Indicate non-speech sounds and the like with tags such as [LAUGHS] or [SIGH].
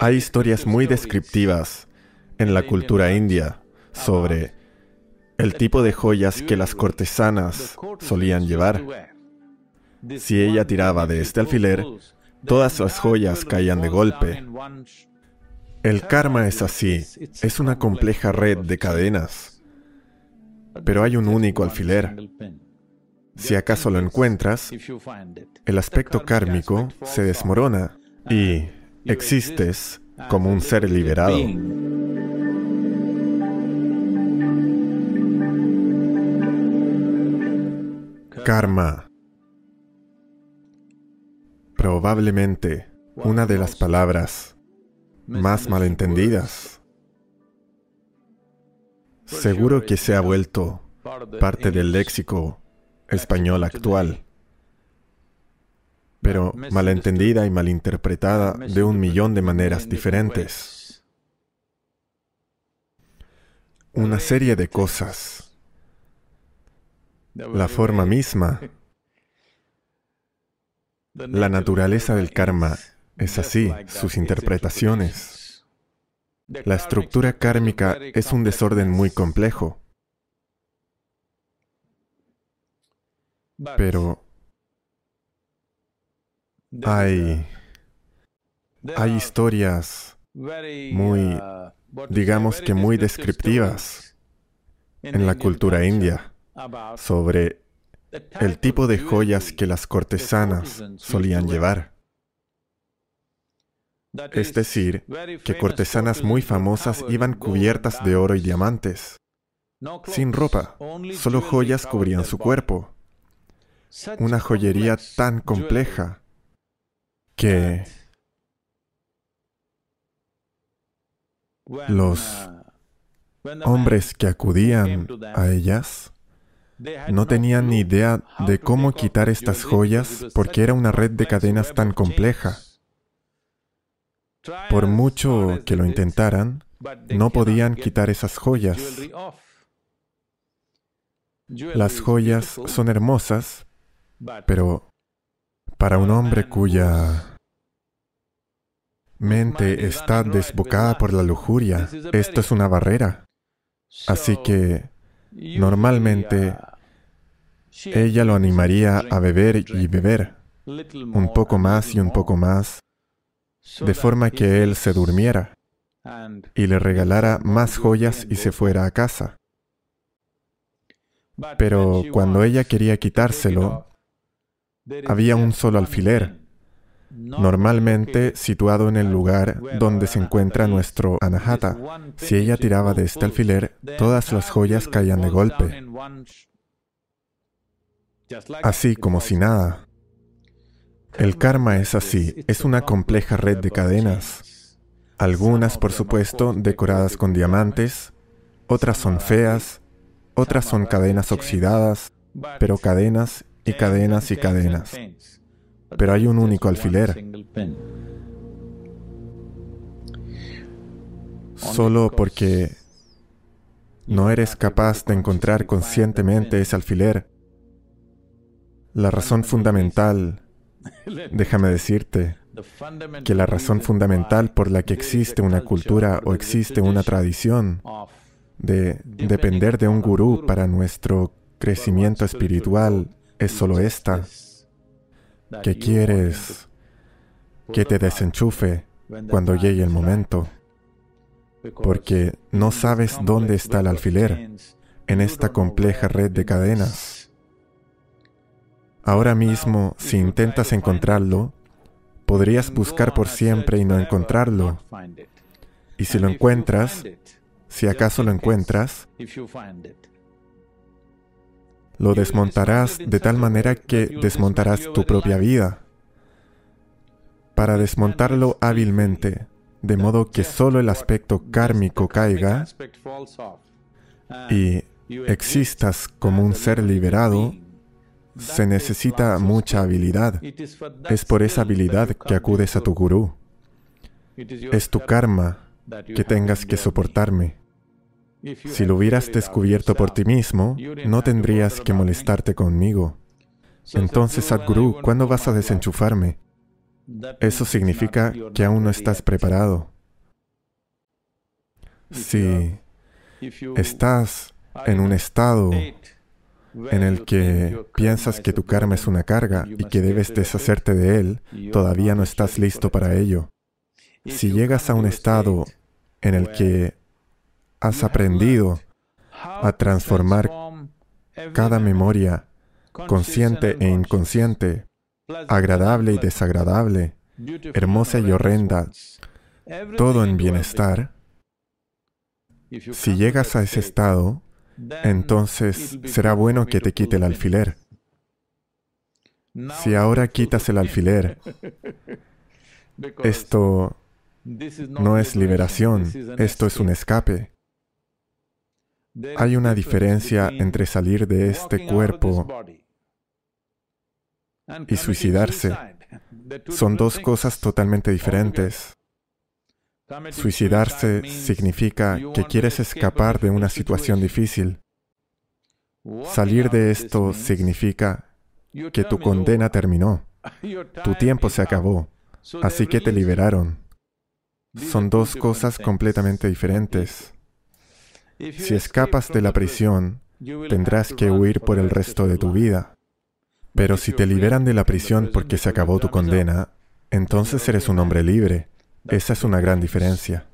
Hay historias muy descriptivas en la cultura india sobre el tipo de joyas que las cortesanas solían llevar. Si ella tiraba de este alfiler, todas las joyas caían de golpe. El karma es así, es una compleja red de cadenas, pero hay un único alfiler. Si acaso lo encuentras, el aspecto kármico se desmorona y existes como un ser liberado. Karma. Probablemente una de las palabras más malentendidas. Seguro que se ha vuelto parte del léxico español actual, pero malentendida y malinterpretada de un millón de maneras diferentes. Una serie de cosas. La forma misma. [LAUGHS] La naturaleza del karma es así, sus interpretaciones. La estructura kármica es un desorden muy complejo. Pero hay, hay historias muy, digamos que muy descriptivas en la cultura india sobre el tipo de joyas que las cortesanas solían llevar. Es decir, que cortesanas muy famosas iban cubiertas de oro y diamantes, sin ropa, solo joyas cubrían su cuerpo. Una joyería tan compleja que los hombres que acudían a ellas no tenían ni idea de cómo quitar estas joyas porque era una red de cadenas tan compleja. Por mucho que lo intentaran, no podían quitar esas joyas. Las joyas son hermosas, pero para un hombre cuya mente está desbocada por la lujuria, esto es una barrera. Así que normalmente ella lo animaría a beber y beber un poco más y un poco más, de forma que él se durmiera y le regalara más joyas y se fuera a casa. Pero cuando ella quería quitárselo, había un solo alfiler, normalmente situado en el lugar donde se encuentra nuestro anahata. Si ella tiraba de este alfiler, todas las joyas caían de golpe, así como si nada. El karma es así, es una compleja red de cadenas. Algunas, por supuesto, decoradas con diamantes, otras son feas, otras son cadenas oxidadas, pero cadenas y cadenas y cadenas. Pero hay un único alfiler. Solo porque no eres capaz de encontrar conscientemente ese alfiler. La razón fundamental, déjame decirte, que la razón fundamental por la que existe una cultura o existe una tradición de depender de un gurú para nuestro crecimiento espiritual es solo esta, que quieres que te desenchufe cuando llegue el momento, porque no sabes dónde está el alfiler en esta compleja red de cadenas. Ahora mismo, si intentas encontrarlo, podrías buscar por siempre y no encontrarlo. Y si lo encuentras, si acaso lo encuentras, lo desmontarás de tal manera que desmontarás tu propia vida. Para desmontarlo hábilmente, de modo que solo el aspecto kármico caiga y existas como un ser liberado, se necesita mucha habilidad. Es por esa habilidad que acudes a tu gurú. Es tu karma que tengas que soportarme. Si lo hubieras descubierto por ti mismo, no tendrías que molestarte conmigo. Entonces, Sadhguru, ¿cuándo vas a desenchufarme? Eso significa que aún no estás preparado. Si estás en un estado en el que piensas que tu karma es una carga y que debes deshacerte de él, todavía no estás listo para ello. Si llegas a un estado en el que has aprendido a transformar cada memoria, consciente e inconsciente, agradable y desagradable, hermosa y horrenda, todo en bienestar, si llegas a ese estado, entonces será bueno que te quite el alfiler. Si ahora quitas el alfiler, esto no es liberación, esto es un escape. Hay una diferencia entre salir de este cuerpo y suicidarse. Son dos cosas totalmente diferentes. Suicidarse significa que quieres escapar de una situación difícil. Salir de esto significa que tu condena terminó. Tu tiempo se acabó. Así que te liberaron. Son dos cosas completamente diferentes. Si escapas de la prisión, tendrás que huir por el resto de tu vida. Pero si te liberan de la prisión porque se acabó tu condena, entonces eres un hombre libre. Esa es una gran diferencia.